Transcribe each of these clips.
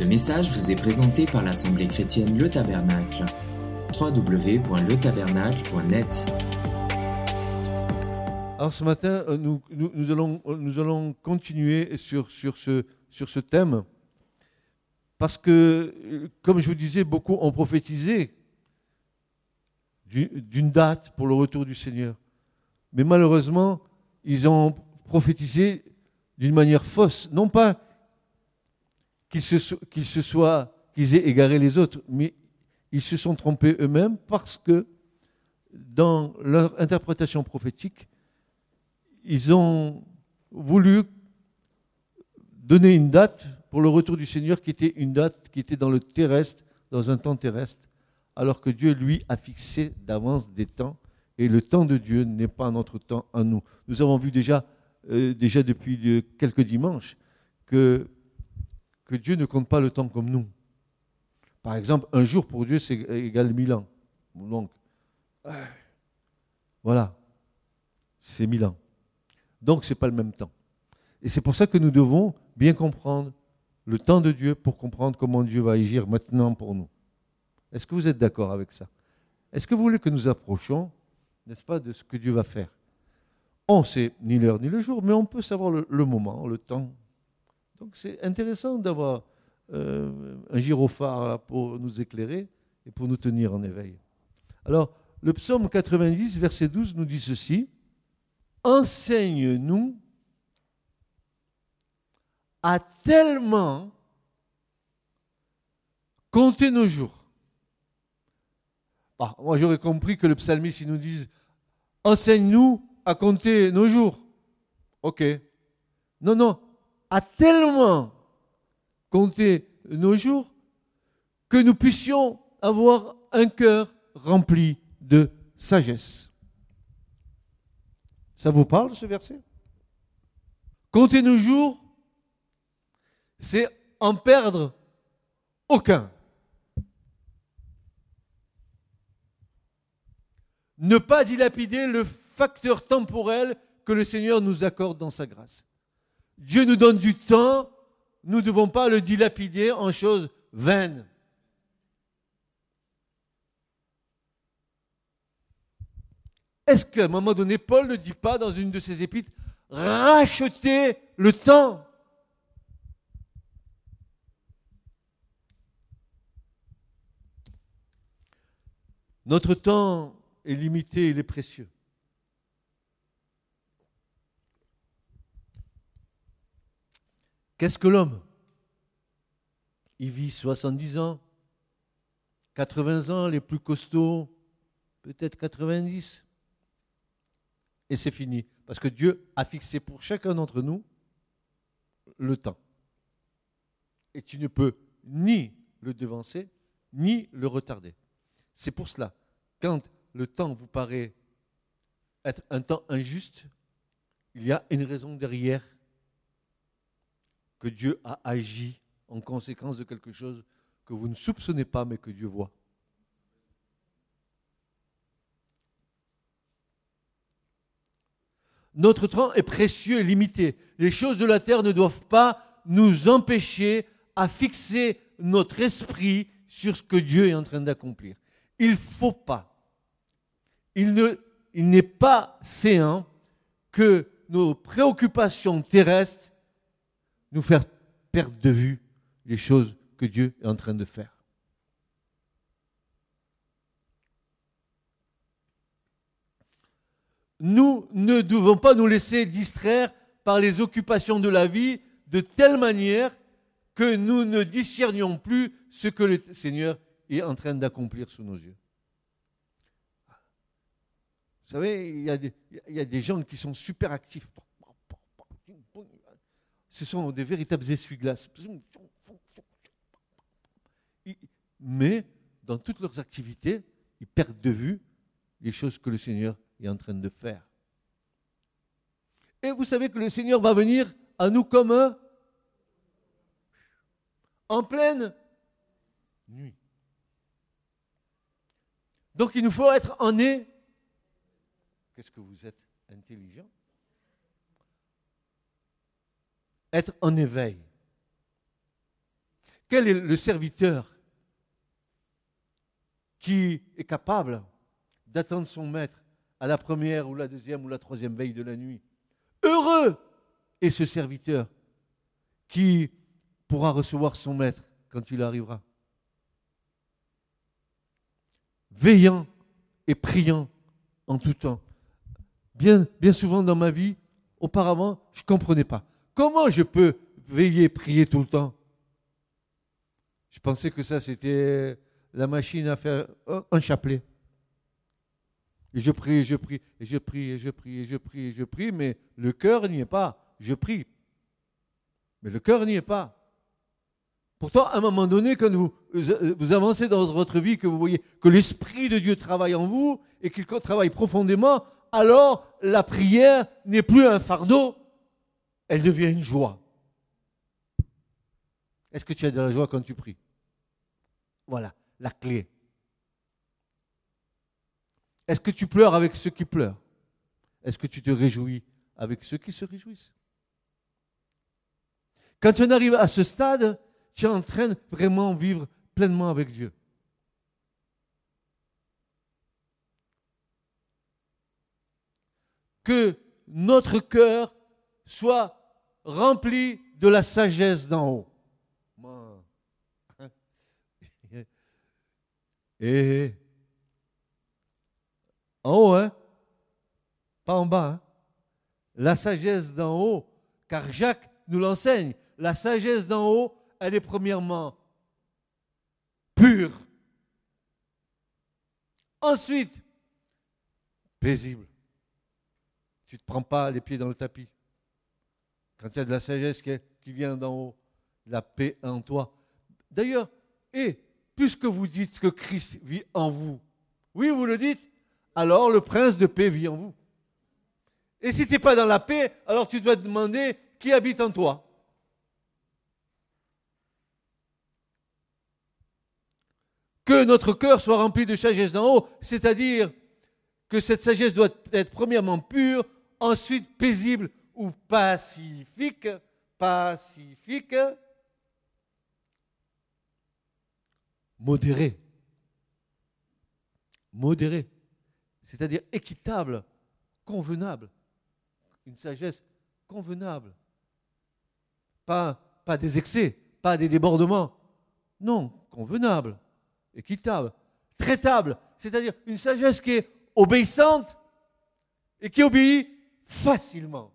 Ce message vous est présenté par l'Assemblée chrétienne Le Tabernacle. www.letabernacle.net Alors ce matin, euh, euh, nous allons continuer sur, ce, sur ce thème. Parce que, euh, comme je vous disais, beaucoup ont prophétisé du- d'une date pour le retour du Seigneur. Mais malheureusement, ils ont prophétisé d'une manière fausse. Non pas qu'ils se, soient, aient égaré les autres, mais ils se sont trompés eux-mêmes parce que dans leur interprétation prophétique, ils ont voulu donner une date pour le retour du Seigneur qui était une date qui était dans le terrestre, dans un temps terrestre, alors que Dieu, lui, a fixé d'avance des temps, et le temps de Dieu n'est pas notre temps à nous. Nous avons vu déjà, euh, déjà depuis euh, quelques dimanches que, que Dieu ne compte pas le temps comme nous. Par exemple, un jour pour Dieu, c'est égal mille ans. Donc, euh, voilà, c'est mille ans. Donc, ce n'est pas le même temps. Et c'est pour ça que nous devons bien comprendre le temps de Dieu pour comprendre comment Dieu va agir maintenant pour nous. Est-ce que vous êtes d'accord avec ça? Est-ce que vous voulez que nous approchions, n'est-ce pas, de ce que Dieu va faire? On ne sait ni l'heure ni le jour, mais on peut savoir le moment, le temps. Donc c'est intéressant d'avoir euh, un gyrophare pour nous éclairer et pour nous tenir en éveil. Alors, le psaume 90, verset 12 nous dit ceci. Enseigne-nous à tellement compter nos jours. Bah, moi, j'aurais compris que le psalmiste, nous dise Enseigne-nous à compter nos jours. Ok. Non, non. À tellement compter nos jours que nous puissions avoir un cœur rempli de sagesse. Ça vous parle ce verset? Compter nos jours, c'est en perdre aucun. Ne pas dilapider le facteur temporel que le Seigneur nous accorde dans sa grâce. Dieu nous donne du temps, nous ne devons pas le dilapider en choses vaines. Est-ce qu'à un moment donné, Paul ne dit pas dans une de ses épîtres, rachetez le temps? Notre temps est limité, il est précieux. Qu'est-ce que l'homme? Il vit 70 ans, 80 ans, les plus costauds, peut-être 90. Et c'est fini. Parce que Dieu a fixé pour chacun d'entre nous le temps. Et tu ne peux ni le devancer, ni le retarder. C'est pour cela, quand le temps vous paraît être un temps injuste, il y a une raison derrière que Dieu a agi en conséquence de quelque chose que vous ne soupçonnez pas mais que Dieu voit. Notre temps est précieux et limité. Les choses de la terre ne doivent pas nous empêcher à fixer notre esprit sur ce que Dieu est en train d'accomplir. Il ne faut pas, il ne- il n'est pas séant que nos préoccupations terrestres nous fassent perdre de vue les choses que Dieu est en train de faire. Nous ne devons pas nous laisser distraire par les occupations de la vie de telle manière que nous ne discernions plus ce que le Seigneur est en train d'accomplir sous nos yeux. Vous savez, il y a des gens qui sont super actifs. Ce sont des véritables essuie-glaces. Mais dans toutes leurs activités, ils perdent de vue les choses que le Seigneur est en train de faire. Et vous savez que le Seigneur va venir à nous comme un en pleine nuit. Donc il nous faut être en é. Qu'est-ce que vous êtes intelligent? Être en éveil. quel est le serviteur qui est capable d'attendre son maître à la première ou la deuxième ou la troisième veille de la nuit? Heureux est ce serviteur qui pourra recevoir son maître quand il arrivera. Veillant et priant en tout temps. Bien, bien souvent dans ma vie, auparavant, je ne comprenais pas. Comment je peux veiller, prier tout le temps? Je pensais que ça, c'était la machine à faire un chapelet. Et je prie, et je prie, et je prie, et je prie, et je prie, et je prie, mais le cœur n'y est pas. Je prie. Mais le cœur n'y est pas. Pourtant, à un moment donné, quand vous, vous avancez dans votre vie, que vous voyez que l'Esprit de Dieu travaille en vous et qu'il travaille profondément, alors la prière n'est plus un fardeau, elle devient une joie. Est-ce que tu as de la joie quand tu pries? Voilà, la clé. Est-ce que tu pleures avec ceux qui pleurent? Est-ce que tu te réjouis avec ceux qui se réjouissent? Quand tu en arrives à ce stade, tu es en train de vraiment vivre pleinement avec Dieu. Que notre cœur soit rempli de la sagesse d'en haut. Et en haut, hein? Pas en bas. Hein? La sagesse d'en haut, car Jacques nous l'enseigne. La sagesse d'en haut, elle est premièrement pure. Ensuite, paisible. Tu ne te prends pas les pieds dans le tapis. Quand il y a de la sagesse qui, vient d'en haut, la paix en toi. D'ailleurs, et puisque vous dites que Christ vit en vous, oui, vous le dites, alors le prince de paix vit en vous. Et si tu n'es pas dans la paix, alors tu dois demander qui habite en toi. Que notre cœur soit rempli de sagesse d'en haut, c'est-à-dire que cette sagesse doit être premièrement pure, ensuite paisible ou pacifique, pacifique, modéré. Modéré c'est-à-dire équitable, convenable. Une sagesse convenable. Pas, pas des excès, pas des débordements. Non, convenable, équitable, traitable, c'est-à-dire une sagesse qui est obéissante et qui obéit facilement.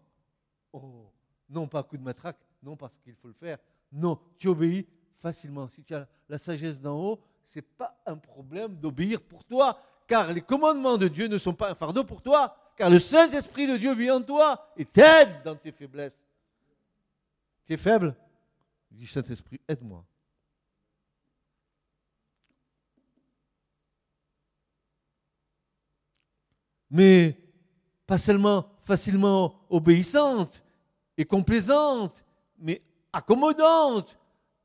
Oh, non pas coup de matraque, non parce qu'il faut le faire, non, tu obéis facilement. Si tu as la sagesse d'en haut, ce n'est pas un problème d'obéir pour toi, car les commandements de Dieu ne sont pas un fardeau pour toi, car le Saint-Esprit de Dieu vit en toi et t'aide dans tes faiblesses. Tu es faible? Dis Saint-Esprit, aide-moi. Mais pas seulement facilement obéissante et complaisante, mais accommodante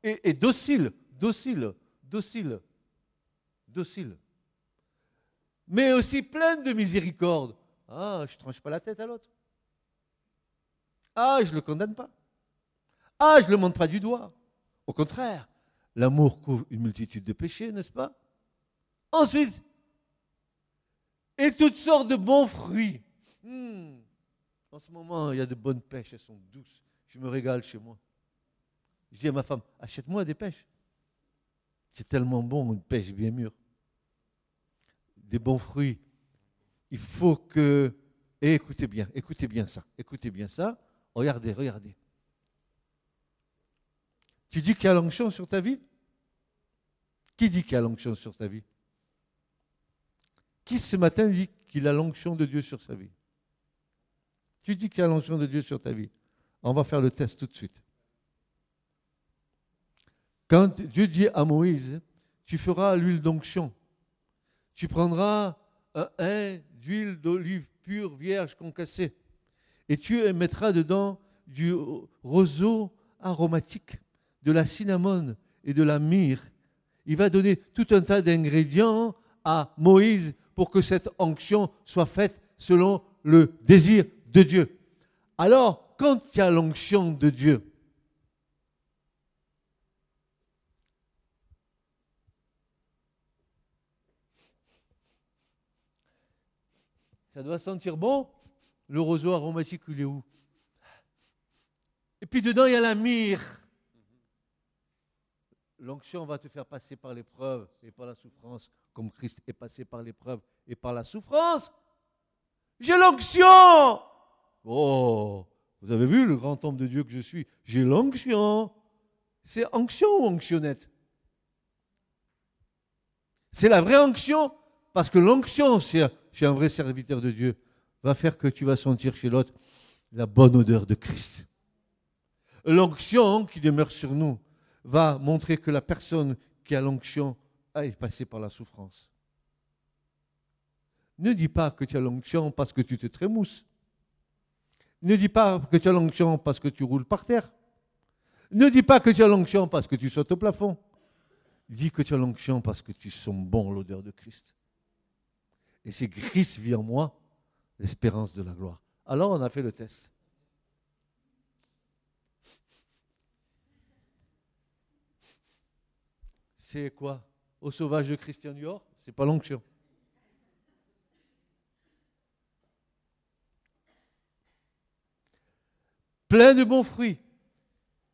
et, docile, docile, docile, docile mais aussi pleine de miséricorde. Ah, je tranche pas la tête à l'autre. Ah, je ne le condamne pas. Ah, je ne le montre pas du doigt. Au contraire, l'amour couvre une multitude de péchés, n'est-ce pas? Ensuite, et toutes sortes de bons fruits. Hmm. En ce moment, il y a de bonnes pêches, elles sont douces. Je me régale chez moi. Je dis à ma femme, achète-moi des pêches. C'est tellement bon, une pêche bien mûre des bons fruits, il faut que... Et écoutez bien, écoutez bien ça, écoutez bien ça. Regardez, regardez. Tu dis qu'il y a l'onction sur ta vie? Qui dit qu'il y a l'onction sur ta vie? Qui ce matin dit qu'il a l'onction de Dieu sur sa vie? Tu dis qu'il y a l'onction de Dieu sur ta vie. On va faire le test tout de suite. Quand Dieu dit à Moïse, tu feras l'huile d'onction tu prendras un hain d'huile d'olive pure, vierge, concassée, et tu mettras dedans du roseau aromatique, de la cinnamone et de la myrrhe. Il va donner tout un tas d'ingrédients à Moïse pour que cette onction soit faite selon le désir de Dieu. Alors, quand il y a l'onction de Dieu, ça doit sentir bon. Le roseau aromatique, il est où? Et puis dedans, il y a la myrrhe. L'onction va te faire passer par l'épreuve et par la souffrance, comme Christ est passé par l'épreuve et par la souffrance. J'ai l'onction Oh, vous avez vu le grand homme de Dieu que je suis? J'ai l'onction. C'est onction ou onctionnette? C'est la vraie onction, parce que l'onction, c'est un vrai serviteur de Dieu, va faire que tu vas sentir chez l'autre la bonne odeur de Christ. L'onction qui demeure sur nous va montrer que la personne qui a l'onction a passé par la souffrance. Ne dis pas que tu as l'onction parce que tu te trémousses. Ne dis pas que tu as l'onction parce que tu roules par terre. Ne dis pas que tu as l'onction parce que tu sautes au plafond. Dis que tu as l'onction parce que tu sens bon l'odeur de Christ. Et c'est Christ vit en moi, l'espérance de la gloire. Alors on a fait le test. C'est quoi? Au sauvage de Christian Dior C'est pas l'onction. Plein de bons fruits,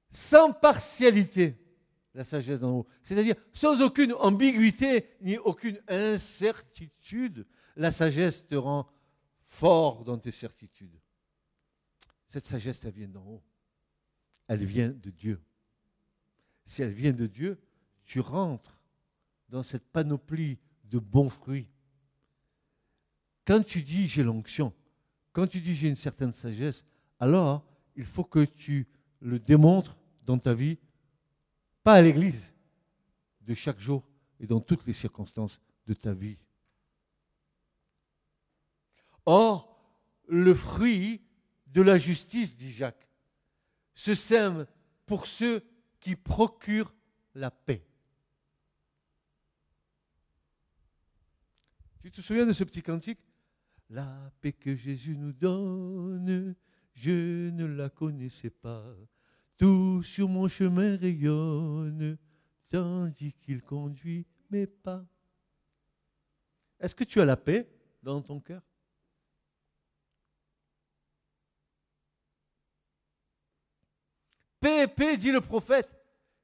sans partialité, la sagesse d'en haut. C'est-à-dire sans aucune ambiguïté ni aucune incertitude, la sagesse te rend fort dans tes certitudes. Cette sagesse, elle vient d'en haut. Elle vient de Dieu. Si elle vient de Dieu, tu rentres dans cette panoplie de bons fruits. Quand tu dis j'ai l'onction, quand tu dis j'ai une certaine sagesse, alors il faut que tu le démontres dans ta vie, pas à l'église, de chaque jour et dans toutes les circonstances de ta vie. Or, le fruit de la justice, dit Jacques, se sème pour ceux qui procurent la paix. Tu te souviens de ce petit cantique? La paix que Jésus nous donne, je ne la connaissais pas. Tout sur mon chemin rayonne, tandis qu'il conduit mes pas. Est-ce que tu as la paix dans ton cœur? Paix, paix, dit le prophète.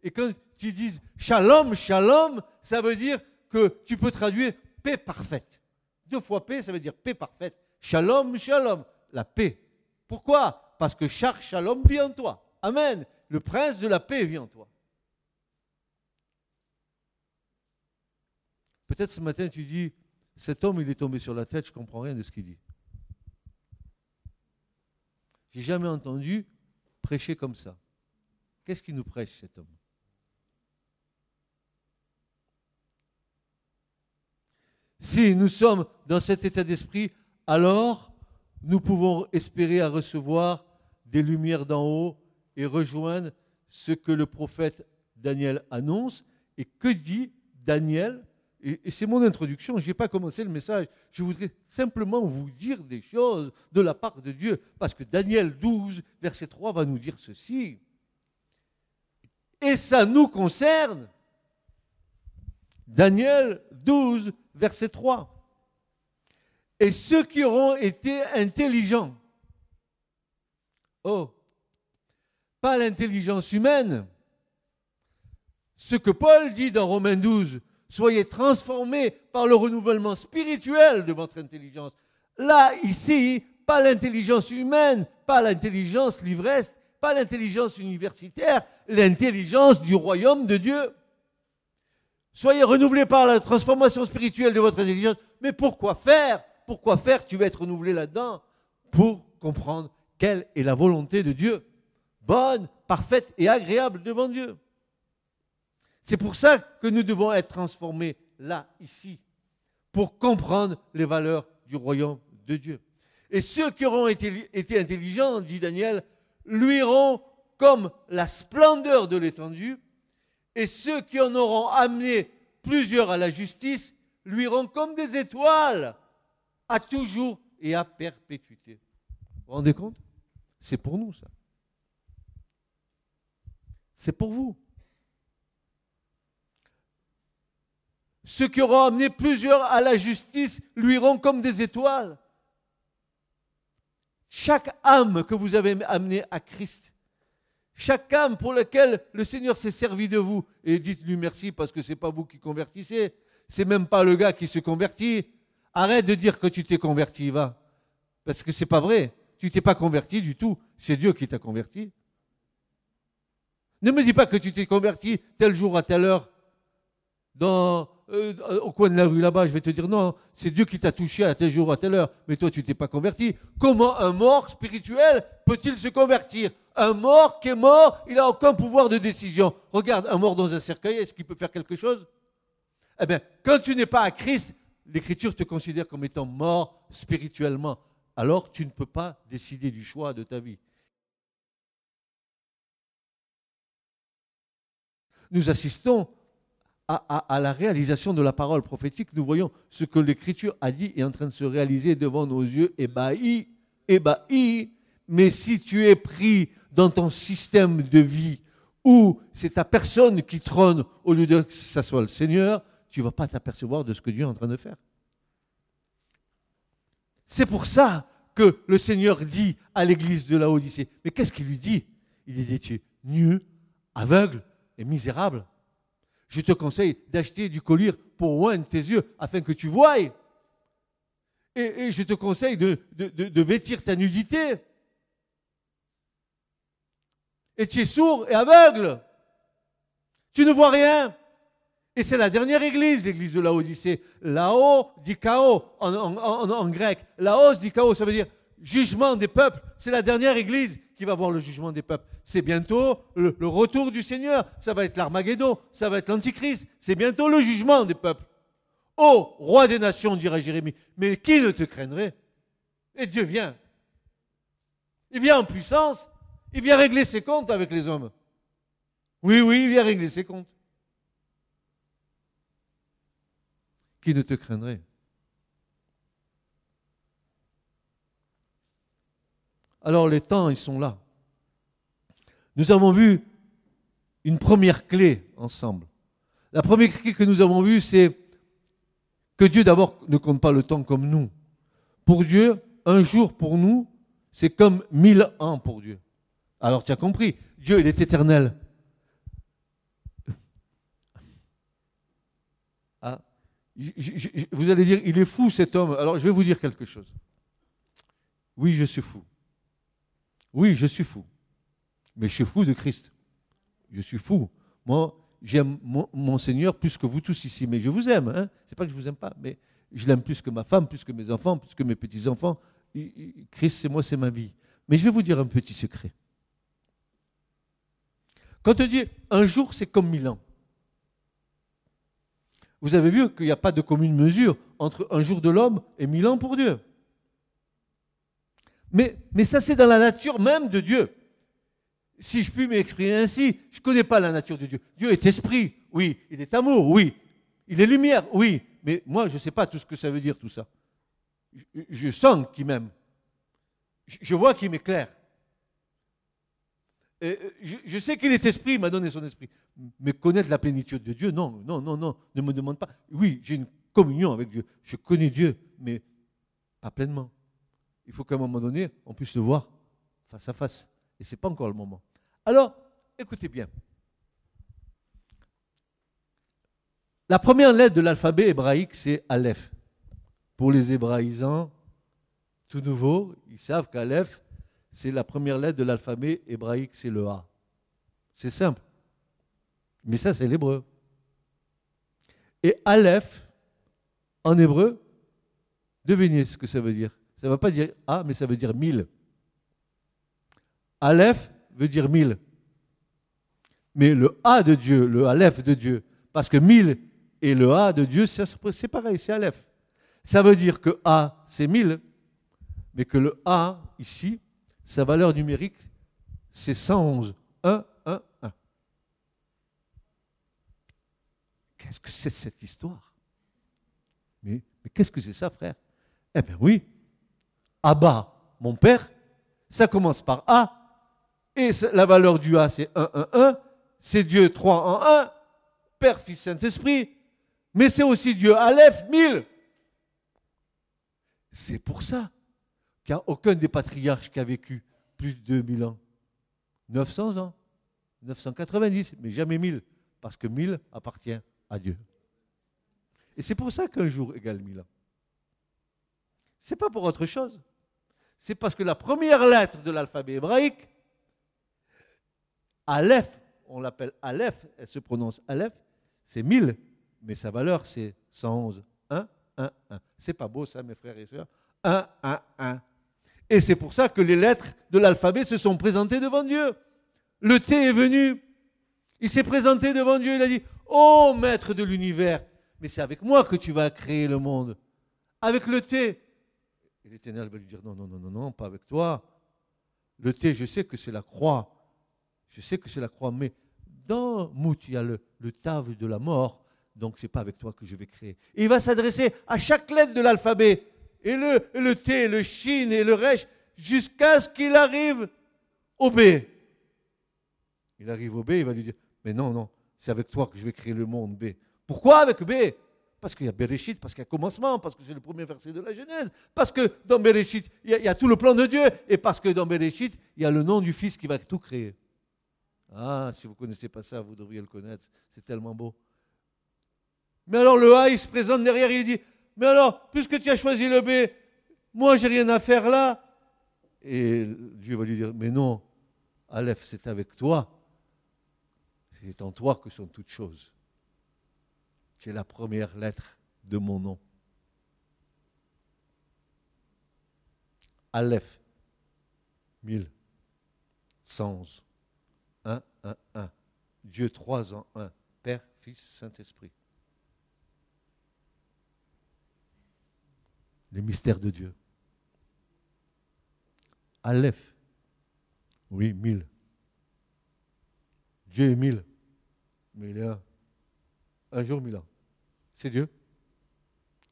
Et quand tu dis shalom, shalom, ça veut dire que tu peux traduire paix parfaite. Deux fois paix, ça veut dire paix parfaite. Shalom, shalom, la paix. Pourquoi? Parce que chaque shalom vit en toi. Amen. Le prince de la paix vit en toi. Peut-être ce matin tu dis, cet homme il est tombé sur la tête, je ne comprends rien de ce qu'il dit. J'ai jamais entendu prêcher comme ça. Qu'est-ce qu'il nous prêche cet homme? Si nous sommes dans cet état d'esprit, alors nous pouvons espérer à recevoir des lumières d'en haut et rejoindre ce que le prophète Daniel annonce. Et que dit Daniel? Et, c'est mon introduction, je n'ai pas commencé le message. Je voudrais simplement vous dire des choses de la part de Dieu, parce que Daniel 12, verset 3 va nous dire ceci. Et ça nous concerne. Daniel 12, verset 3 et ceux qui auront été intelligents. Oh, pas l'intelligence humaine. Ce que Paul dit dans Romains 12, soyez transformés par le renouvellement spirituel de votre intelligence. Là, ici, pas l'intelligence humaine, pas l'intelligence livreste, pas l'intelligence universitaire, l'intelligence du royaume de Dieu. Soyez renouvelés par la transformation spirituelle de votre intelligence. Mais pourquoi faire pourquoi faire? Tu vas être renouvelé là-dedans pour comprendre quelle est la volonté de Dieu. Bonne, parfaite et agréable devant Dieu. C'est pour ça que nous devons être transformés là, ici, pour comprendre les valeurs du royaume de Dieu. Et ceux qui auront été, intelligents, dit Daniel, luiront comme la splendeur de l'étendue, et ceux qui en auront amené plusieurs à la justice luiront comme des étoiles à toujours et à perpétuité. Vous vous rendez compte? C'est pour nous ça. C'est pour vous. Ceux qui auront amené plusieurs à la justice luiront comme des étoiles. chaque âme que vous avez amenée à Christ, chaque âme pour laquelle le Seigneur s'est servi de vous, et dites-lui merci parce que ce n'est pas vous qui convertissez, c'est même pas le gars qui se convertit. Arrête de dire que tu t'es converti, va. Parce que c'est pas vrai. Tu t'es pas converti du tout. C'est Dieu qui t'a converti. Ne me dis pas que tu t'es converti tel jour à telle heure dans, euh, au coin de la rue là-bas. Je vais te dire non, c'est Dieu qui t'a touché à tel jour à telle heure. Mais toi, tu t'es pas converti. Comment un mort spirituel peut-il se convertir? Un mort qui est mort, il n'a aucun pouvoir de décision. Regarde, un mort dans un cercueil, est-ce qu'il peut faire quelque chose? Eh bien, quand tu n'es pas à Christ, l'Écriture te considère comme étant mort spirituellement. Alors tu ne peux pas décider du choix de ta vie. Nous assistons à, la réalisation de la parole prophétique. Nous voyons ce que l'Écriture a dit est en train de se réaliser devant nos yeux, ébahis, ébahis. Mais si tu es pris dans ton système de vie où c'est ta personne qui trône au lieu de que ce soit le Seigneur, tu ne vas pas t'apercevoir de ce que Dieu est en train de faire. C'est pour ça que le Seigneur dit à l'église de la Odyssée. Mais qu'est-ce qu'il lui dit? Il lui dit Tu es nu, aveugle et misérable. Je te conseille d'acheter du collier pour oindre tes yeux afin que tu voies. Et, je te conseille de, de vêtir ta nudité. Et tu es sourd et aveugle. Tu ne vois rien. Et c'est la dernière église, l'église de Laodicée. Lao dit chaos en, en, grec. Laos dit chaos, ça veut dire jugement des peuples. C'est la dernière église qui va voir le jugement des peuples. C'est bientôt le, le, retour du Seigneur. Ça va être l'Armageddon. Ça va être l'Antichrist. C'est bientôt le jugement des peuples. Ô roi des nations, dira Jérémie, mais qui ne te craindrait? Et Dieu vient. Il vient en puissance. Il vient régler ses comptes avec les hommes. Oui, oui, il vient régler ses comptes. Qui ne te craindrait? Alors les temps, ils sont là. Nous avons vu une première clé ensemble. La première clé que nous avons vue, c'est que Dieu d'abord ne compte pas le temps comme nous. Pour Dieu, un jour pour nous, c'est comme mille ans pour Dieu. Alors tu as compris, Dieu, il est éternel. Vous allez dire, il est fou cet homme. Alors je vais vous dire quelque chose. Oui, je suis fou. Oui, je suis fou. Mais je suis fou de Christ. Je suis fou. Moi, j'aime mon, Seigneur plus que vous tous ici. Mais je vous aime. Hein. Ce n'est pas que je ne vous aime pas, mais je l'aime plus que ma femme, plus que mes enfants, plus que mes petits-enfants. Christ, c'est moi, c'est ma vie. Mais je vais vous dire un petit secret. Quand on dit un jour, c'est comme mille ans. Vous avez vu qu'il n'y a pas de commune mesure entre un jour de l'homme et mille ans pour Dieu. Mais, ça, c'est dans la nature même de Dieu. Si je puis m'exprimer ainsi, je ne connais pas la nature de Dieu. Dieu est esprit, oui. Il est amour, oui. Il est lumière, oui. Mais moi, je ne sais pas tout ce que ça veut dire, tout ça. Je, je sens qu'il m'aime. Je vois qu'il m'éclaire. Euh, je, sais qu'il est esprit, il m'a donné son esprit. Mais connaître la plénitude de Dieu, non, non, non, non, ne me demande pas. Oui, j'ai une communion avec Dieu. Je connais Dieu, mais pas pleinement. Il faut qu'à un moment donné, on puisse le voir face à face. Et ce n'est pas encore le moment. Alors, écoutez bien. La première lettre de l'alphabet hébraïque, c'est Aleph. Pour les hébraïsants, tout nouveau, ils savent qu'Aleph, c'est la première lettre de l'alphabet hébraïque, c'est le A. C'est simple. Mais ça, c'est l'hébreu. Et Aleph, en hébreu, devinez ce que ça veut dire. Ça ne va pas dire A, mais ça veut dire mille. Aleph veut dire mille. Mais le A de Dieu, le Aleph de Dieu, parce que mille et le A de Dieu, c'est pareil, c'est Aleph. Ça veut dire que A, c'est mille, mais que le A, ici, sa valeur numérique, c'est 111. 1, 1, 1. Qu'est-ce que c'est cette histoire? Mais, qu'est-ce que c'est ça, frère? Eh bien oui, Abba, mon père, ça commence par A, et la valeur du A, c'est 1, 1, 1. C'est Dieu 3 en 1, Père, Fils, Saint-Esprit. Mais c'est aussi Dieu Aleph, 1000. C'est pour ça a aucun des patriarches qui a vécu plus de 2000 ans. 900 ans, 990, mais jamais 1000, parce que 1000 appartient à Dieu. Et c'est pour ça qu'un jour égale 1000 ans. Ce n'est pas pour autre chose. C'est parce que la première lettre de l'alphabet hébraïque, Aleph, on l'appelle Aleph, elle se prononce Aleph, c'est 1000, mais sa valeur c'est 111. 1, 1, 1. C'est pas beau ça, mes frères et sœurs 1, 1, 1. Et c'est pour ça que les lettres de l'alphabet se sont présentées devant Dieu. Le T est venu, il s'est présenté devant Dieu, il a dit, oh maître de l'univers, mais c'est avec moi que tu vas créer le monde. Avec le T. Et l'Éternel va lui dire, non, non, non, non, non, pas avec toi. Le T, je sais que c'est la croix. Je sais que c'est la croix, mais dans Mout, il y a le, le de la mort, donc c'est pas avec toi que je vais créer. Et il va s'adresser à chaque lettre de l'alphabet, et le, le T, le Shin et le Resh, jusqu'à ce qu'il arrive au B. Il arrive au B, il va lui dire, mais non, non, c'est avec toi que je vais créer le monde B. Pourquoi avec B? Parce qu'il y a Bereshit, parce qu'il y a commencement, parce que c'est le premier verset de la Genèse, parce que dans Bereshit, il y, a, y, a, tout le plan de Dieu, et parce que dans Bereshit, il y a le nom du Fils qui va tout créer. Ah, si vous ne connaissez pas ça, vous devriez le connaître, c'est tellement beau. Mais alors le A, il se présente derrière, il dit, mais alors, puisque tu as choisi le B, moi, j'ai rien à faire là. Et Dieu va lui dire, mais non, Aleph, c'est avec toi. C'est en toi que sont toutes choses. C'est la première lettre de mon nom. Aleph, 1000, 111, 1, 1, 1. Dieu trois en un, Père, Fils, Saint-Esprit. Les mystères de Dieu. Aleph, oui, mille. Dieu est mille, mais il est un. Un jour, mille ans. C'est Dieu.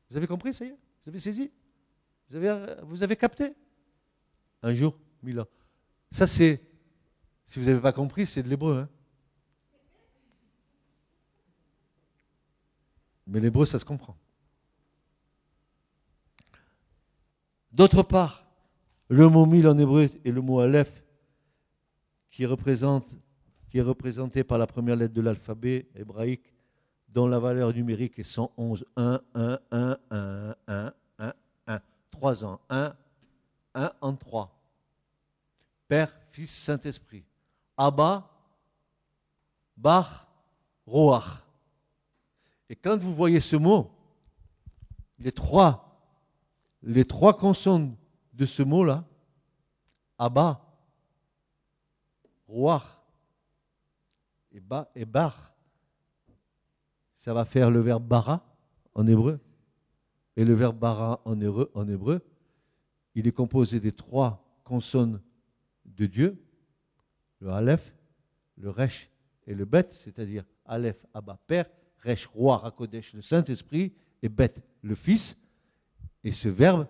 Vous avez compris, ça y est? Vous avez saisi? Vous avez, vous avez capté? Un jour, mille ans. Ça, c'est, si vous n'avez pas compris, c'est de l'hébreu. Hein mais l'hébreu, ça se comprend. D'autre part, le mot mille en hébreu et le mot aleph, qui, est représenté par la première lettre de l'alphabet hébraïque, dont la valeur numérique est 111. 1, 1, 1, 1, 1, 1, 1. 3 ans. 1, 1 en 3. Père, Fils, Saint-Esprit. Abba, Bach, Roach. Et quand vous voyez ce mot, les trois les trois consonnes de ce mot-là, Abba, Roi et, ba, et Bar, ça va faire le verbe bara en hébreu. Et le verbe bara en hébreu, en hébreu, il est composé des trois consonnes de Dieu, le Aleph, le Resh et le Bet, c'est-à-dire Aleph, Abba, Père, Resh, Roi, Rakodesh, le Saint-Esprit, et Bet, le Fils. Et ce verbe,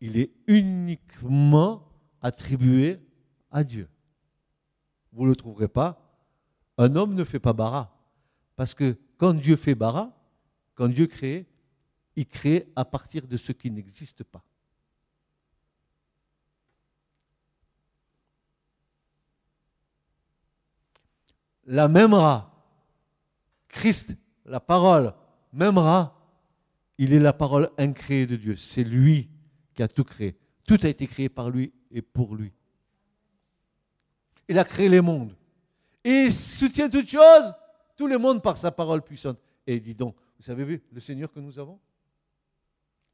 il est uniquement attribué à Dieu. Vous ne le trouverez pas. Un homme ne fait pas bara. Parce que quand Dieu fait bara, quand Dieu crée, il crée à partir de ce qui n'existe pas. La même Christ, la parole, même il est la parole incréée de Dieu. C'est lui qui a tout créé. Tout a été créé par lui et pour lui. Il a créé les mondes. Et il soutient toutes choses, tout le monde par sa parole puissante. Et dis donc, vous avez vu le Seigneur que nous avons?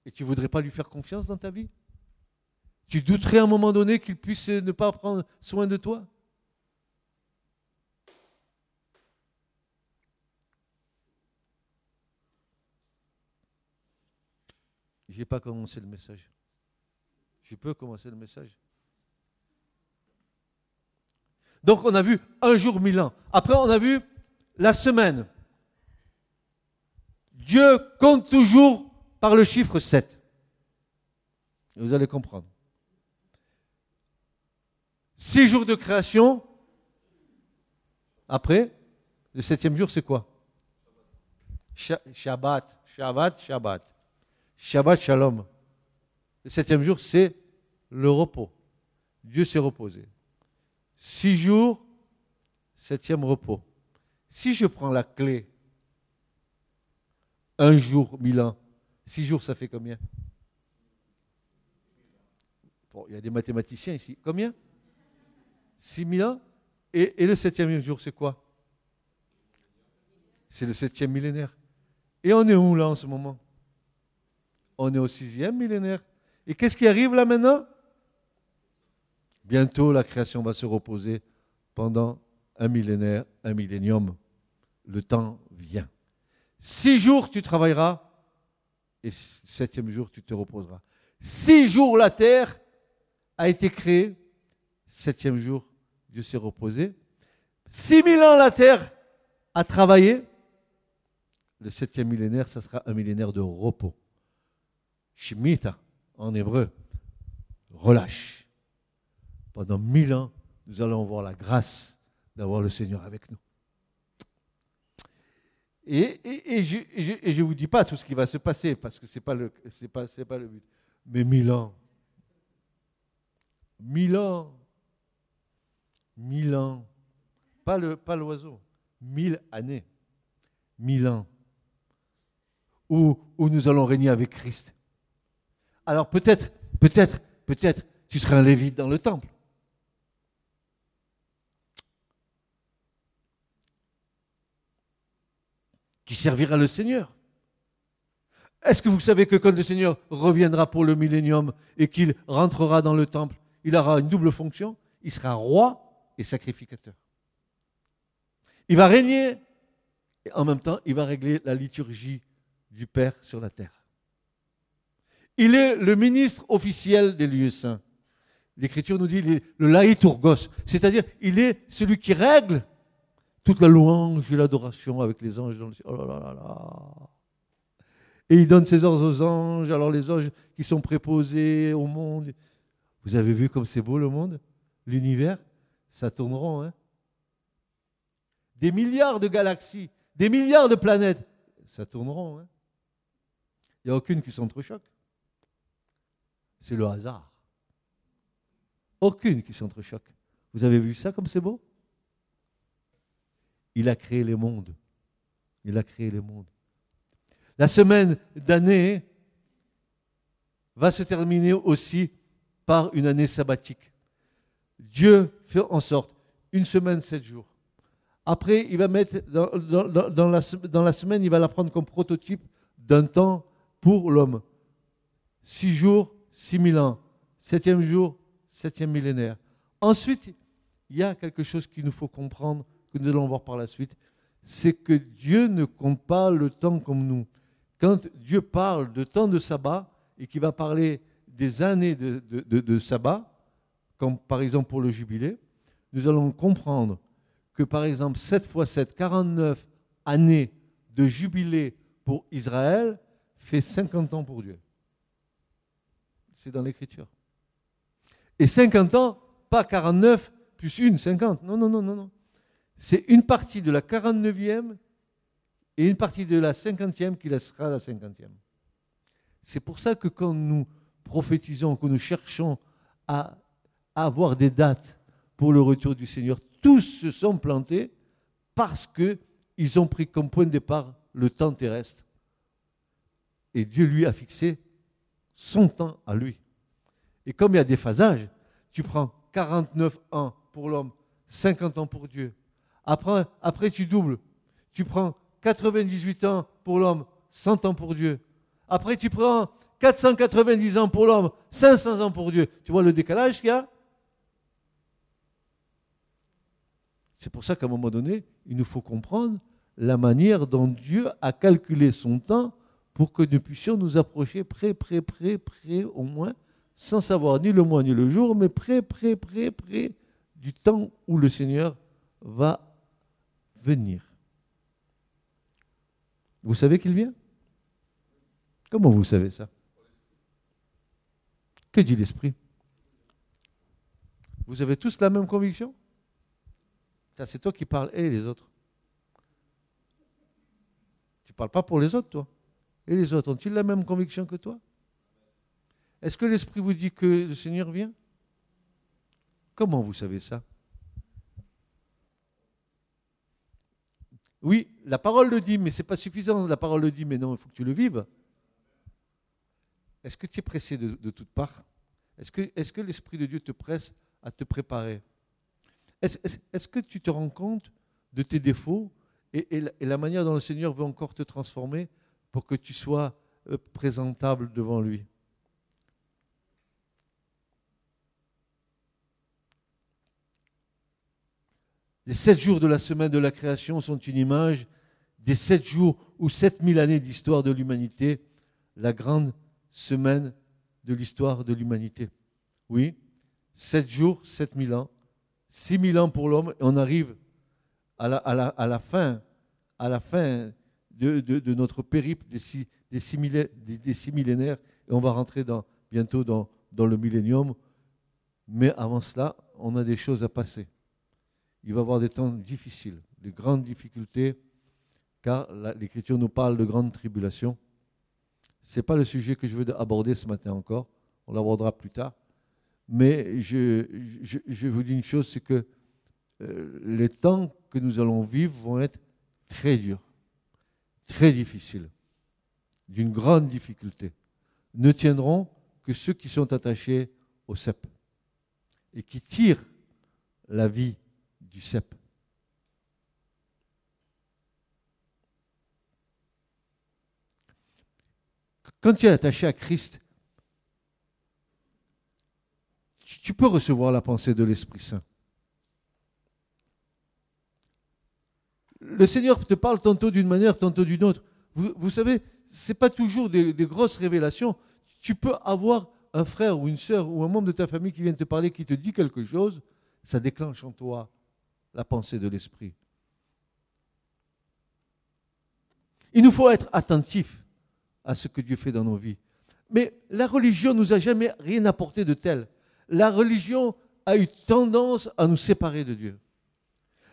Et tu ne voudrais pas lui faire confiance dans ta vie? Tu douterais à un moment donné qu'il puisse ne pas prendre soin de toi? Je n'ai pas commencé le message. Je peux commencer le message. Donc on a vu un jour mille ans. Après on a vu la semaine. Dieu compte toujours par le chiffre 7. Vous allez comprendre. Six jours de création. Après, le septième jour, c'est quoi? Shabbat, Shabbat, Shabbat. Shabbat Shalom. Le septième jour, c'est le repos. Dieu s'est reposé. Six jours, septième repos. Si je prends la clé, un jour, mille ans, six jours, ça fait combien? Bon, il y a des mathématiciens ici. Combien? Six mille ans? Et, et le septième jour, c'est quoi? C'est le septième millénaire. Et on est où là en ce moment? On est au sixième millénaire. Et qu'est-ce qui arrive là maintenant? Bientôt, la création va se reposer pendant un millénaire, un millénium. Le temps vient. Six jours, tu travailleras, et septième jour, tu te reposeras. Six jours, la terre a été créée. Septième jour, Dieu s'est reposé. Six mille ans, la terre a travaillé. Le septième millénaire, ça sera un millénaire de repos. Shemitah, en hébreu, relâche pendant mille ans, nous allons avoir la grâce d'avoir le Seigneur avec nous. Et, je ne vous dis pas tout ce qui va se passer, parce que ce n'est pas, le, pas, pas le but. Mais mille ans. Mille ans. Mille ans. Pas, le, pas l'oiseau. Mille années. Mille ans. Où, où nous allons régner avec Christ. Alors peut-être, peut-être, peut-être, tu seras un lévite dans le temple. Tu serviras le Seigneur. Est-ce que vous savez que quand le Seigneur reviendra pour le millénium et qu'il rentrera dans le temple, il aura une double fonction? Il sera roi et sacrificateur. Il va régner et en même temps, il va régler la liturgie du Père sur la terre. Il est le ministre officiel des lieux saints. L'Écriture nous dit le laïtourgos, c'est-à-dire il est celui qui règle toute la louange et l'adoration avec les anges dans le ciel. Oh là là là là. Et il donne ses ordres aux anges, alors les anges qui sont préposés au monde. Vous avez vu comme c'est beau le monde? L'univers, ça tourneront. Hein? Des milliards de galaxies, des milliards de planètes, ça tourneront. Hein? Il n'y a aucune qui s'entrechoque. C'est le hasard. Aucune qui s'entrechoque. Vous avez vu ça comme c'est beau? Il a créé les mondes. Il a créé les mondes. La semaine d'année va se terminer aussi par une année sabbatique. Dieu fait en sorte, une semaine, sept jours. Après, il va mettre dans, la, dans la semaine, il va la prendre comme prototype d'un temps pour l'homme. Six jours, six mille ans. Septième jour, septième millénaire. Ensuite, il y a quelque chose qu'il nous faut comprendre que nous allons voir par la suite, c'est que Dieu ne compte pas le temps comme nous. Quand Dieu parle de temps de sabbat et qu'il va parler des années de, de, sabbat, comme par exemple pour le jubilé, nous allons comprendre que par exemple 7 fois 7, 49 années de jubilé pour Israël fait 50 ans pour Dieu. C'est dans l'écriture. Et 50 ans, pas 49 plus une, 50. Non, non, non, non, non c'est une partie de la 49e et une partie de la 50e qui laissera la 50e. C'est pour ça que quand nous prophétisons, que nous cherchons à avoir des dates pour le retour du Seigneur, tous se sont plantés parce qu'ils ont pris comme point de départ le temps terrestre. Et Dieu lui a fixé son temps à lui. Et comme il y a des phasages, tu prends 49 ans pour l'homme, 50 ans pour Dieu, après, après, tu doubles. Tu prends 98 ans pour l'homme, 100 ans pour Dieu. Après, tu prends 490 ans pour l'homme, 500 ans pour Dieu. Tu vois le décalage qu'il y a? C'est pour ça qu'à un moment donné, il nous faut comprendre la manière dont Dieu a calculé son temps pour que nous puissions nous approcher près, près, près, près, au moins, sans savoir ni le mois ni le jour, mais près, près, près, près du temps où le Seigneur va venir. Vous savez qu'il vient? Comment vous savez ça? Que dit l'Esprit? Vous avez tous la même conviction? C'est toi qui parles et les autres. Tu ne parles pas pour les autres, toi? Et les autres, ont-ils la même conviction que toi? Est-ce que l'Esprit vous dit que le Seigneur vient? Comment vous savez ça? Oui, la parole le dit, mais ce n'est pas suffisant. La parole le dit, mais non, il faut que tu le vives. Est-ce que tu es pressé de, toutes parts? Est-ce que, l'Esprit de Dieu te presse à te préparer? Est-ce que tu te rends compte de tes défauts et, la, manière dont le Seigneur veut encore te transformer pour que tu sois euh, présentable devant lui Les sept jours de la semaine de la création sont une image des sept jours ou sept mille années d'histoire de l'humanité, la grande semaine de l'histoire de l'humanité. Oui, sept jours, sept mille ans, six mille ans pour l'homme, et on arrive à la, à la, fin, à la fin de, notre périple des six, millénaires, et on va rentrer bientôt dans, dans le millénium. Mais avant cela, on a des choses à passer. Il va y avoir des temps difficiles, de grandes difficultés, car l'Écriture nous parle de grandes tribulations. Ce n'est pas le sujet que je veux aborder ce matin encore, on l'abordera plus tard. Mais je, je, vous dis une chose, c'est que euh, les temps que nous allons vivre vont être très durs, très difficiles, d'une grande difficulté. Ne tiendront que ceux qui sont attachés au cep et qui tirent la vie du cep. Quand tu es attaché à Christ, tu peux recevoir la pensée de l'Esprit Saint. Le Seigneur te parle tantôt d'une manière, tantôt d'une autre. Vous, savez, ce n'est pas toujours des, grosses révélations. Tu peux avoir un frère ou une sœur ou un membre de ta famille qui vient te parler, qui te dit quelque chose, ça déclenche en toi la pensée de l'Esprit. Il nous faut être attentifs à ce que Dieu fait dans nos vies. Mais la religion nous a jamais rien apporté de tel. La religion a eu tendance à nous séparer de Dieu.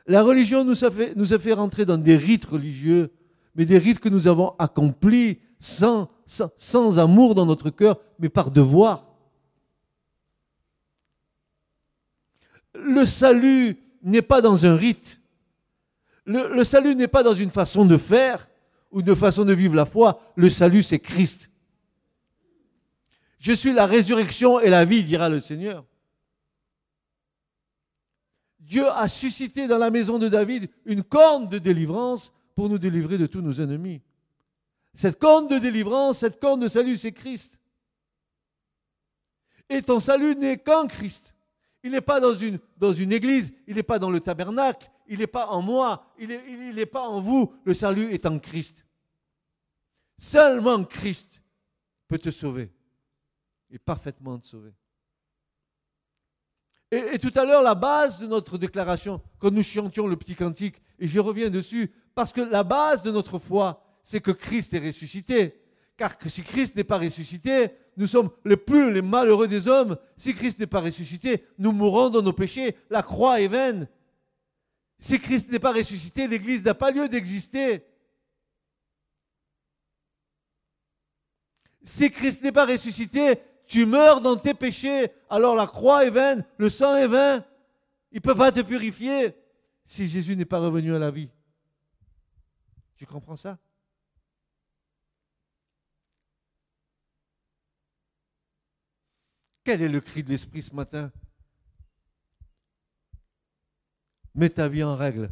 La religion nous a fait, nous rentrer dans des rites religieux, mais des rites que nous avons accomplis sans, amour dans notre cœur, mais par devoir. Le salut n'est pas dans un rite. Le salut n'est pas dans une façon de faire ou une façon de vivre la foi. Le salut, c'est Christ. Je suis la résurrection et la vie, dira le Seigneur. Dieu a suscité dans la maison de David une corne de délivrance pour nous délivrer de tous nos ennemis. Cette corne de délivrance, cette corne de salut, c'est Christ. Et ton salut n'est qu'en Christ. Il n'est pas dans une, église, il n'est pas dans le tabernacle, il n'est pas en moi, il n'est pas en vous. Le salut est en Christ. Seulement Christ peut te sauver et parfaitement te sauver. Et, tout à l'heure, la base de notre déclaration, quand nous chantions le petit cantique, et je reviens dessus, parce que la base de notre foi, c'est que Christ est ressuscité. Car si Christ n'est pas ressuscité, nous sommes les plus les malheureux des hommes. Si Christ n'est pas ressuscité, nous mourrons dans nos péchés. La croix est vaine. Si Christ n'est pas ressuscité, l'Église n'a pas lieu d'exister. Si Christ n'est pas ressuscité, tu meurs dans tes péchés, alors la croix est vaine, le sang est vain. Il ne peut pas te purifier si Jésus n'est pas revenu à la vie. Tu comprends ça? Quel est le cri de l'Esprit ce matin? Mets ta vie en règle.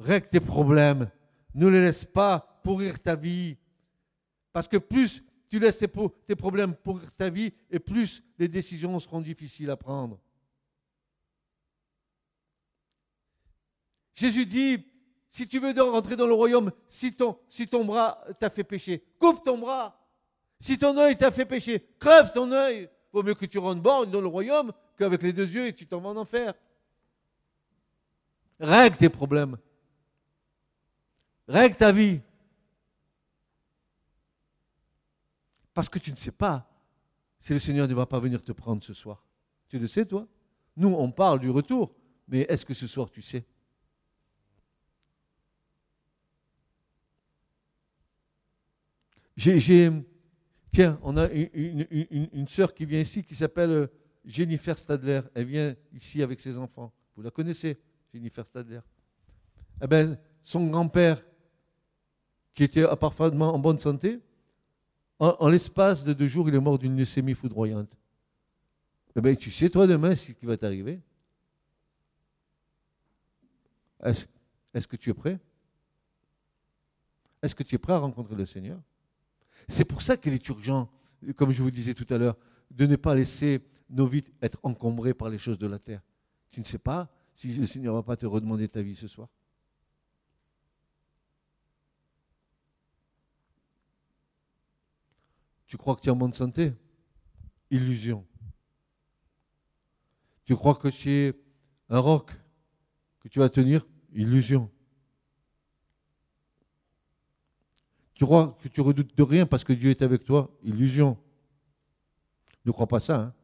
Règle tes problèmes. Ne les laisse pas pourrir ta vie. Parce que plus tu laisses tes, problèmes pourrir ta vie, et plus les décisions seront difficiles à prendre. Jésus dit, si tu veux rentrer dans le royaume, si ton, si ton bras t'a fait pécher, coupe ton bras. Si ton œil t'a fait pécher, crève ton œil. Vaut mieux que tu rentres borne dans le royaume qu'avec les deux yeux et tu t'en vas en enfer. Règle tes problèmes. Règle ta vie. Parce que tu ne sais pas si le Seigneur ne va pas venir te prendre ce soir. Tu le sais, toi? Nous, on parle du retour, mais est-ce que ce soir tu sais? J'ai Tiens, on a une, une, sœur qui vient ici qui s'appelle euh, Jennifer Stadler. Elle vient ici avec ses enfants. Vous la connaissez, Jennifer Stadler? Eh ben, Son grand-père, qui était parfaitement en bonne santé, en, l'espace de deux jours, il est mort d'une leucémie foudroyante. Eh ben, tu sais, toi, demain, ce qui va t'arriver. Est-ce que tu es prêt? Est-ce que tu es prêt à rencontrer le Seigneur? C'est pour ça qu'il est urgent, comme je vous disais tout à l'heure, de ne pas laisser nos vies être encombrées par les choses de la terre. Tu ne sais pas si le Seigneur ne va pas te redemander ta vie ce soir? Tu crois que tu es en bonne santé? Illusion. Tu crois que tu es un roc que tu vas tenir? Illusion. Tu crois que tu redoutes de rien parce que Dieu est avec toi? Illusion. Ne crois pas ça. Hein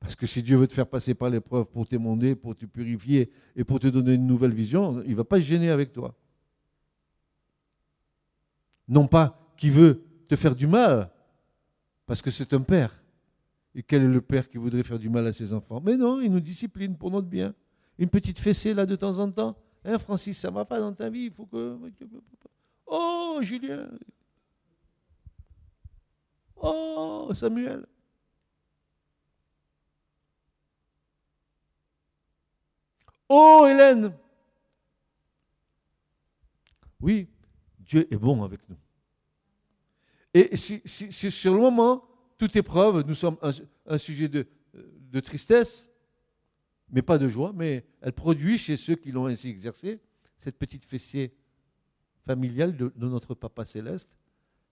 parce que si Dieu veut te faire passer par l'épreuve pour t'émonder, pour te purifier et pour te donner une nouvelle vision, il ne va pas se gêner avec toi. Non pas qu'il veut te faire du mal, parce que c'est un père. Et quel est le père qui voudrait faire du mal à ses enfants? Mais non, il nous discipline pour notre bien. Une petite fessée là de temps en temps. Hein, Francis, ça ne va pas dans ta vie, il faut que. Oh, Julien Oh, Samuel Oh, Hélène Oui, Dieu est bon avec nous. Et si, sur le moment, toute épreuve, nous sommes un, sujet de, de, tristesse, mais pas de joie, mais elle produit chez ceux qui l'ont ainsi exercé, cette petite fessier familiale de, notre Papa céleste,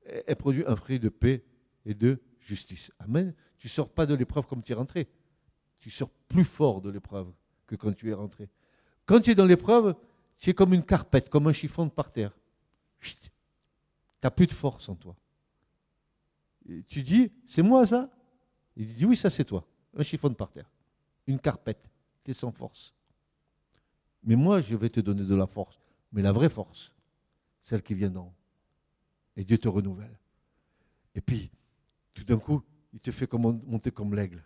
elle produit un fruit de paix et de justice. Amen. Tu sors pas de l'épreuve comme tu es rentré. Tu sors plus fort de l'épreuve que quand tu es rentré. Quand tu es dans l'épreuve, tu es comme une carpette, comme un chiffon par terre. Tu n'as plus de force en toi tu dis, c'est moi ça? Il dit, oui, ça c'est toi. Un chiffon par terre. Une carpette. Tu es sans force. Mais moi, je vais te donner de la force. Mais la vraie force, celle qui vient d'en haut. Et Dieu te renouvelle. Et puis, tout d'un coup, il te fait monter comme l'aigle.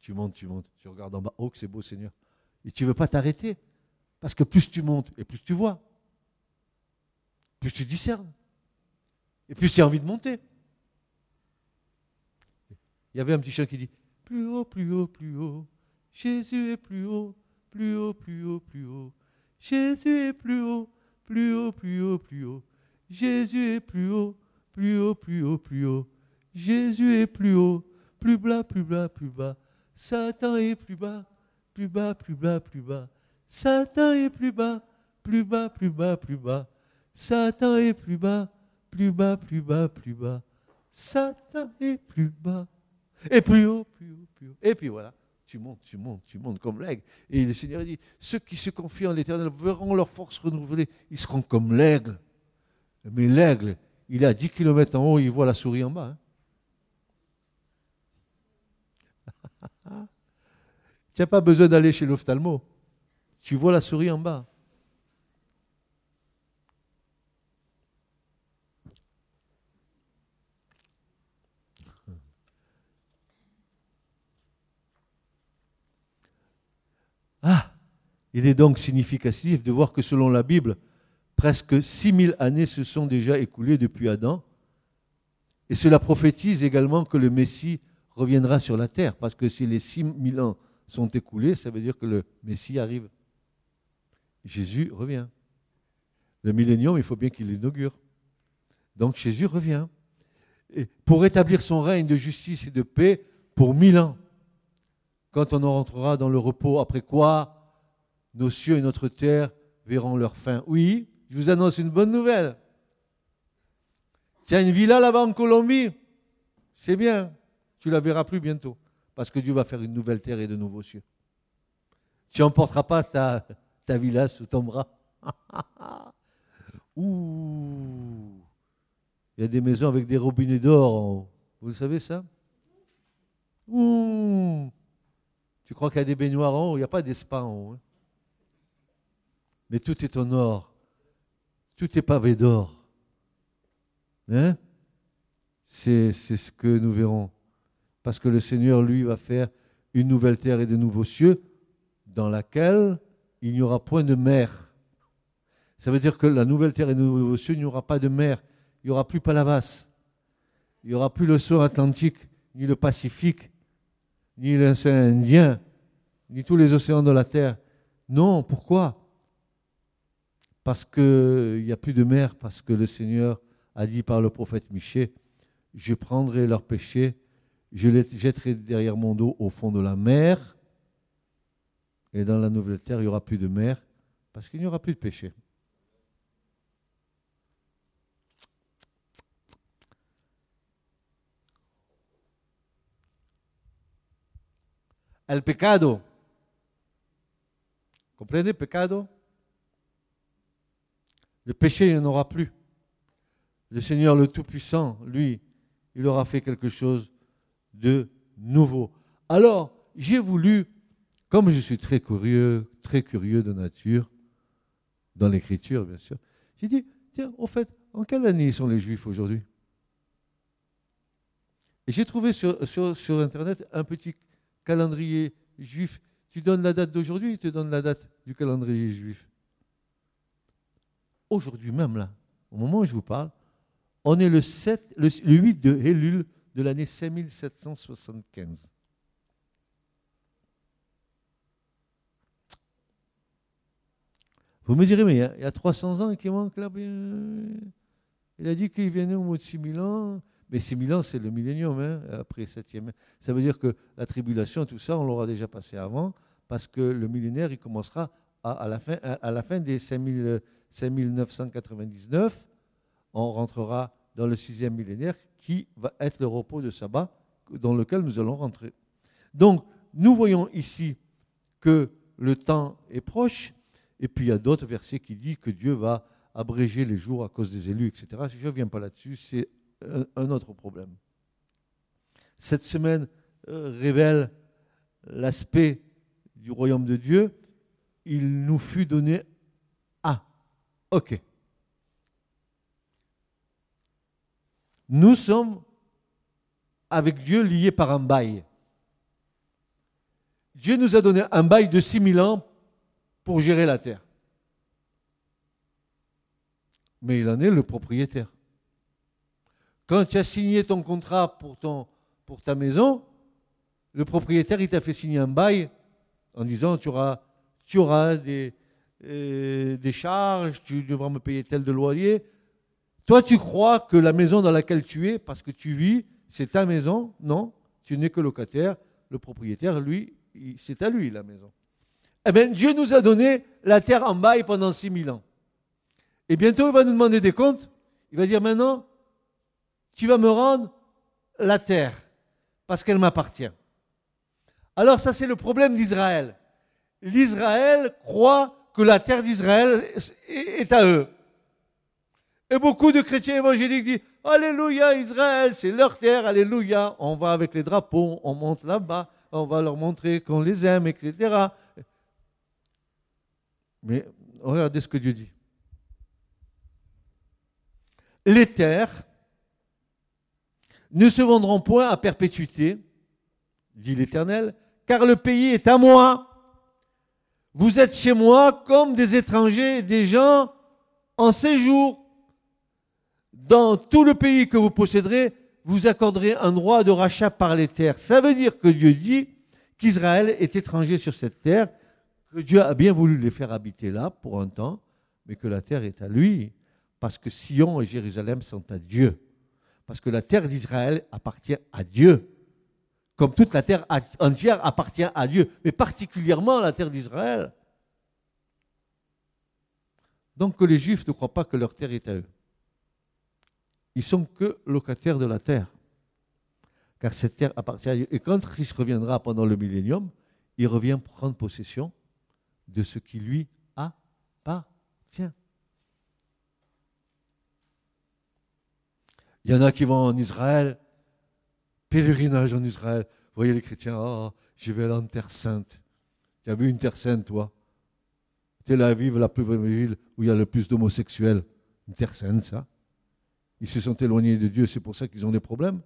Tu montes, tu montes. Tu regardes en bas. Oh, que c'est beau, Seigneur. Et tu ne veux pas t'arrêter. Parce que plus tu montes et plus tu vois, plus tu discernes. Et plus tu as envie de monter. Il y avait un petit chant qui dit Plus haut, plus haut, plus haut. Jésus est plus haut, plus haut, plus haut, plus haut. Jésus est plus haut, plus haut, plus haut, plus haut. Jésus est plus haut, plus haut, plus haut, plus haut. Jésus est plus haut, plus bas, plus bas, plus bas. Satan est plus bas, plus bas, plus bas, plus bas. Satan est plus bas, plus bas, plus bas, plus bas. Satan est plus bas, plus bas, plus bas, plus bas. Satan est plus bas. Et plus haut, plus haut, plus haut. Et puis voilà, tu montes, tu montes, tu montes comme l'aigle. Et le Seigneur dit, ceux qui se confient en l'Éternel verront leur force renouvelée. Ils seront comme l'aigle. Mais l'aigle, il est à 10 km en haut, il voit la souris en bas. Hein. tu n'as pas besoin d'aller chez l'ophtalmo. Tu vois la souris en bas. Ah, il est donc significatif de voir que selon la Bible, presque 6000 années se sont déjà écoulées depuis Adam. Et cela prophétise également que le Messie reviendra sur la terre, parce que si les 6000 ans sont écoulés, ça veut dire que le Messie arrive. Jésus revient. Le millénium, il faut bien qu'il l'inaugure. Donc Jésus revient. Pour établir son règne de justice et de paix pour mille ans quand on rentrera dans le repos, après quoi nos cieux et notre terre verront leur fin. Oui, je vous annonce une bonne nouvelle. As une villa là-bas en Colombie, c'est bien, tu la verras plus bientôt, parce que Dieu va faire une nouvelle terre et de nouveaux cieux. Tu n'emporteras pas ta, ta villa sous ton bras. Ouh, il y a des maisons avec des robinets d'or. Vous savez ça? Ouh, tu crois qu'il y a des baignoires en haut? Il n'y a pas des spas en haut. Hein. Mais tout est en or. Tout est pavé d'or. Hein? C'est ce que nous verrons. Parce que le Seigneur, lui, va faire une nouvelle terre et de nouveaux cieux dans laquelle il n'y aura point de mer. Ça veut dire que la nouvelle terre et de nouveaux cieux, il n'y aura pas de mer. Il n'y aura plus Palavas. Il n'y aura plus l'océan Atlantique, ni le Pacifique, ni l'océan Indien, ni tous les océans de la terre. Non, pourquoi? Parce qu'il n'y a plus de mer, parce que le Seigneur a dit par le prophète Michée, je prendrai leurs péchés, je les jetterai derrière mon dos au fond de la mer, et dans la nouvelle terre, il n'y aura plus de mer, parce qu'il n'y aura plus de péché. El pecado. Comprenez, pecado? Le péché, il n'y en aura plus. Le Seigneur le Tout-Puissant, lui, il aura fait quelque chose de nouveau. Alors, j'ai voulu, comme je suis très curieux, très curieux de nature, dans l'écriture, bien sûr, j'ai dit, tiens, au fait, en quelle année sont les Juifs aujourd'hui? Et j'ai trouvé sur, Internet un petit calendrier juif. Tu donnes la date d'aujourd'hui, il te donne la date du calendrier juif. Aujourd'hui même, là, au moment où je vous parle, on est le, 7, le, 8 de Elul de l'année 5775. Vous me direz, mais il y, a, 300 ans qui manque là. Il a dit qu'il venait au bout de 6000 ans. Mais 6000 ans, c'est le millénium, hein, après 7e. Ça veut dire que la tribulation, tout ça, on l'aura déjà passé avant, parce que le millénaire, il commencera à, la, fin, à, la fin des 5999 on rentrera dans le sixième millénaire qui va être le repos de sabbat dans lequel nous allons rentrer. Donc, nous voyons ici que le temps est proche, et puis il y a d'autres versets qui disent que Dieu va abréger les jours à cause des élus, etc. Je ne reviens pas là-dessus, c'est un, autre problème. Cette semaine euh, révèle l'aspect du royaume de Dieu. Il nous fut donné ok. Nous sommes avec Dieu liés par un bail. Dieu nous a donné un bail de 6000 ans pour gérer la terre. Mais il en est le propriétaire. Quand tu as signé ton contrat pour, ta maison, le propriétaire, il t'a fait signer un bail en disant tu auras, tu auras des, euh, des charges, tu devras me payer tel de loyer, toi, tu crois que la maison dans laquelle tu es, parce que tu vis, c'est ta maison? Non, tu n'es que locataire. Le propriétaire, lui, c'est à lui la maison. Eh bien, Dieu nous a donné la terre en bail pendant 6000 ans. Et bientôt, il va nous demander des comptes. Il va dire maintenant, tu vas me rendre la terre, parce qu'elle m'appartient. Alors ça, c'est le problème d'Israël. L'Israël croit que la terre d'Israël est à eux. Et beaucoup de chrétiens évangéliques disent Alléluia, Israël, c'est leur terre, Alléluia. On va avec les drapeaux, on monte là-bas, on va leur montrer qu'on les aime, etc. Mais regardez ce que Dieu dit. Les terres ne se vendront point à perpétuité, dit l'Éternel, car le pays est à moi. Vous êtes chez moi comme des étrangers, des gens en séjour dans tout le pays que vous posséderez, vous accorderez un droit de rachat par les terres. Ça veut dire que Dieu dit qu'Israël est étranger sur cette terre, que Dieu a bien voulu les faire habiter là pour un temps, mais que la terre est à lui, parce que Sion et Jérusalem sont à Dieu. Parce que la terre d'Israël appartient à Dieu, comme toute la terre entière appartient à Dieu, mais particulièrement la terre d'Israël. Donc que les Juifs ne croient pas que leur terre est à eux. Ils sont que locataires de la terre. Car cette terre appartient à Dieu. Et quand Christ reviendra pendant le millénium, il revient prendre possession de ce qui lui appartient. Il y en a qui vont en Israël, pèlerinage en Israël. Vous voyez les chrétiens, oh, je vais aller en Terre Sainte. Tu as vu une Terre Sainte, toi? Tel Aviv, la plus ville où il y a le plus d'homosexuels. Une Terre Sainte, ça Ils se sont éloignés de Dieu, c'est pour ça qu'ils ont des problèmes.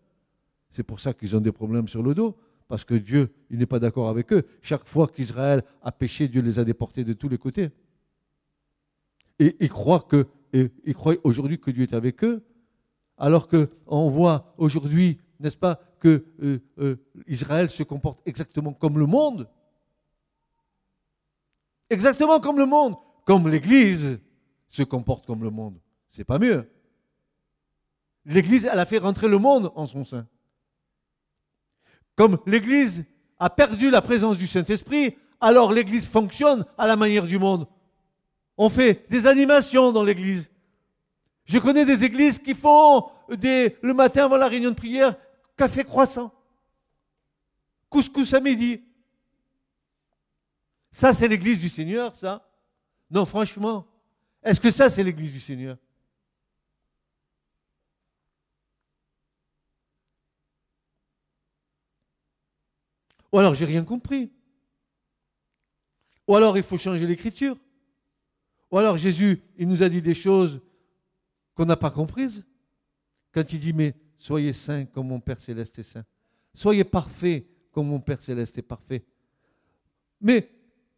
C'est pour ça qu'ils ont des problèmes sur le dos, parce que Dieu, il n'est pas d'accord avec eux. Chaque fois qu'Israël a péché, Dieu les a déportés de tous les côtés. Et ils croient que, ils croient aujourd'hui que Dieu est avec eux, alors qu'on voit aujourd'hui, n'est-ce pas, que euh, euh, Israël se comporte exactement comme le monde. Exactement comme le monde, comme l'Église se comporte comme le monde. C'est pas mieux. L'Église, elle a fait rentrer le monde en son sein. Comme l'Église a perdu la présence du Saint-Esprit, alors l'Église fonctionne à la manière du monde. On fait des animations dans l'Église. Je connais des églises qui font des, le matin avant la réunion de prière, café croissant, couscous à midi. Ça, c'est l'église du Seigneur, ça Non, franchement. Est-ce que ça, c'est l'église du Seigneur? Ou alors j'ai rien compris. Ou alors il faut changer l'écriture. Ou alors Jésus, il nous a dit des choses qu'on n'a pas comprises. Quand il dit, mais soyez saints comme mon Père céleste est saint. Soyez parfaits comme mon Père céleste est parfait. Mais,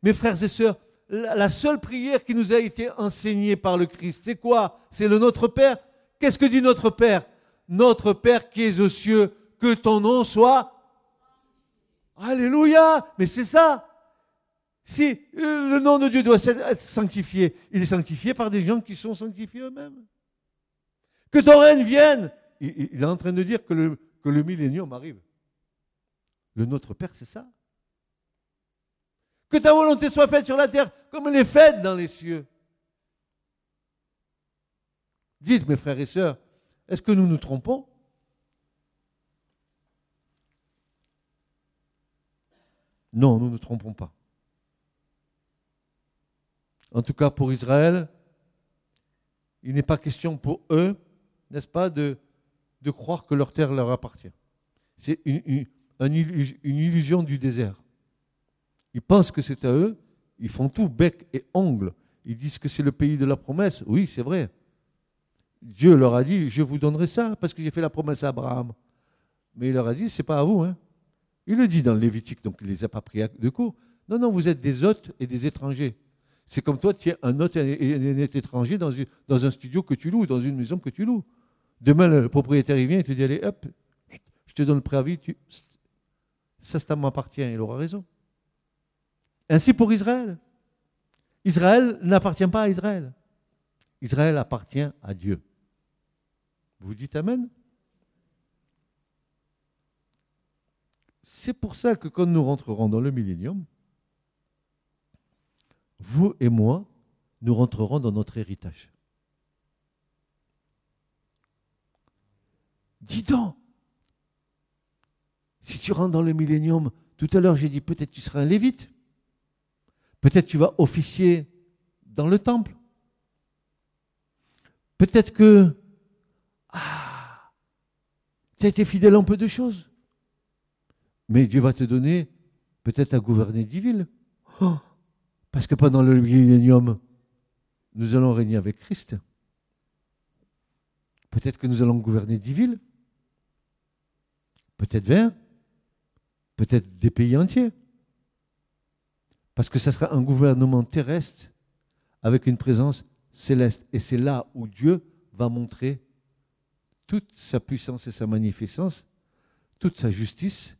mes frères et sœurs, la seule prière qui nous a été enseignée par le Christ, c'est quoi? C'est le Notre Père. Qu'est-ce que dit notre Père? Notre Père qui est aux cieux, que ton nom soit Alléluia Mais c'est ça. Si euh, le nom de Dieu doit être sanctifié, il est sanctifié par des gens qui sont sanctifiés eux-mêmes. Que ton règne vienne. Il, est en train de dire que le, que millénium arrive. Le Notre Père, c'est ça. Que ta volonté soit faite sur la terre comme elle est faite dans les cieux. Dites, mes frères et sœurs, est-ce que nous nous trompons? Non, nous ne nous trompons pas. En tout cas, pour Israël, il n'est pas question pour eux, n'est-ce pas, de, de, croire que leur terre leur appartient. C'est une, illusion du désert. Ils pensent que c'est à eux, ils font tout bec et ongle. Ils disent que c'est le pays de la promesse. Oui, c'est vrai. Dieu leur a dit, je vous donnerai ça parce que j'ai fait la promesse à Abraham. Mais il leur a dit, c'est pas à vous. Hein. Il le dit dans le Lévitique, donc il ne les a pas pris de court. Non, non, vous êtes des hôtes et des étrangers. C'est comme toi, tu es un hôte et un étranger dans un studio que tu loues, dans une maison que tu loues. Demain, le propriétaire il vient et te dit Allez, hop, je te donne le préavis, tu... ça, ça m'appartient. Il aura raison. Ainsi pour Israël. Israël n'appartient pas à Israël. Israël appartient à Dieu. Vous dites Amen C'est pour ça que quand nous rentrerons dans le millénium, vous et moi, nous rentrerons dans notre héritage. Dis donc, si tu rentres dans le millénium, tout à l'heure j'ai dit peut-être tu seras un lévite, peut-être tu vas officier dans le temple, peut-être que ah, tu as été fidèle en peu de choses. Mais Dieu va te donner peut-être à gouverner dix villes. Oh, parce que pendant le millénium, nous allons régner avec Christ. Peut-être que nous allons gouverner dix villes. Peut-être vingt. Peut-être des pays entiers. Parce que ce sera un gouvernement terrestre avec une présence céleste. Et c'est là où Dieu va montrer toute sa puissance et sa magnificence, toute sa justice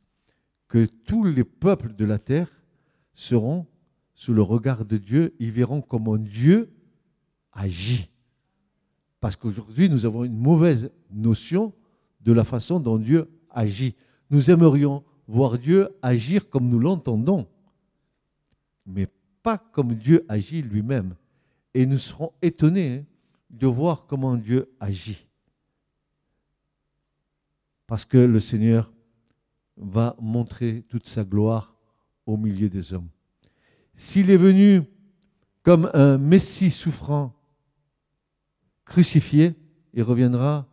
que tous les peuples de la terre seront sous le regard de Dieu, ils verront comment Dieu agit. Parce qu'aujourd'hui, nous avons une mauvaise notion de la façon dont Dieu agit. Nous aimerions voir Dieu agir comme nous l'entendons, mais pas comme Dieu agit lui-même. Et nous serons étonnés hein, de voir comment Dieu agit. Parce que le Seigneur va montrer toute sa gloire au milieu des hommes. S'il est venu comme un Messie souffrant, crucifié, il reviendra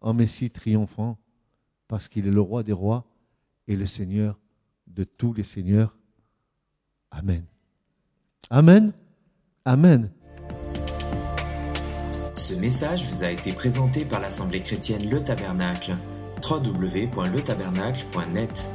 en Messie triomphant, parce qu'il est le roi des rois et le Seigneur de tous les seigneurs. Amen. Amen. Amen. Ce message vous a été présenté par l'Assemblée chrétienne Le Tabernacle. www.letabernacle.net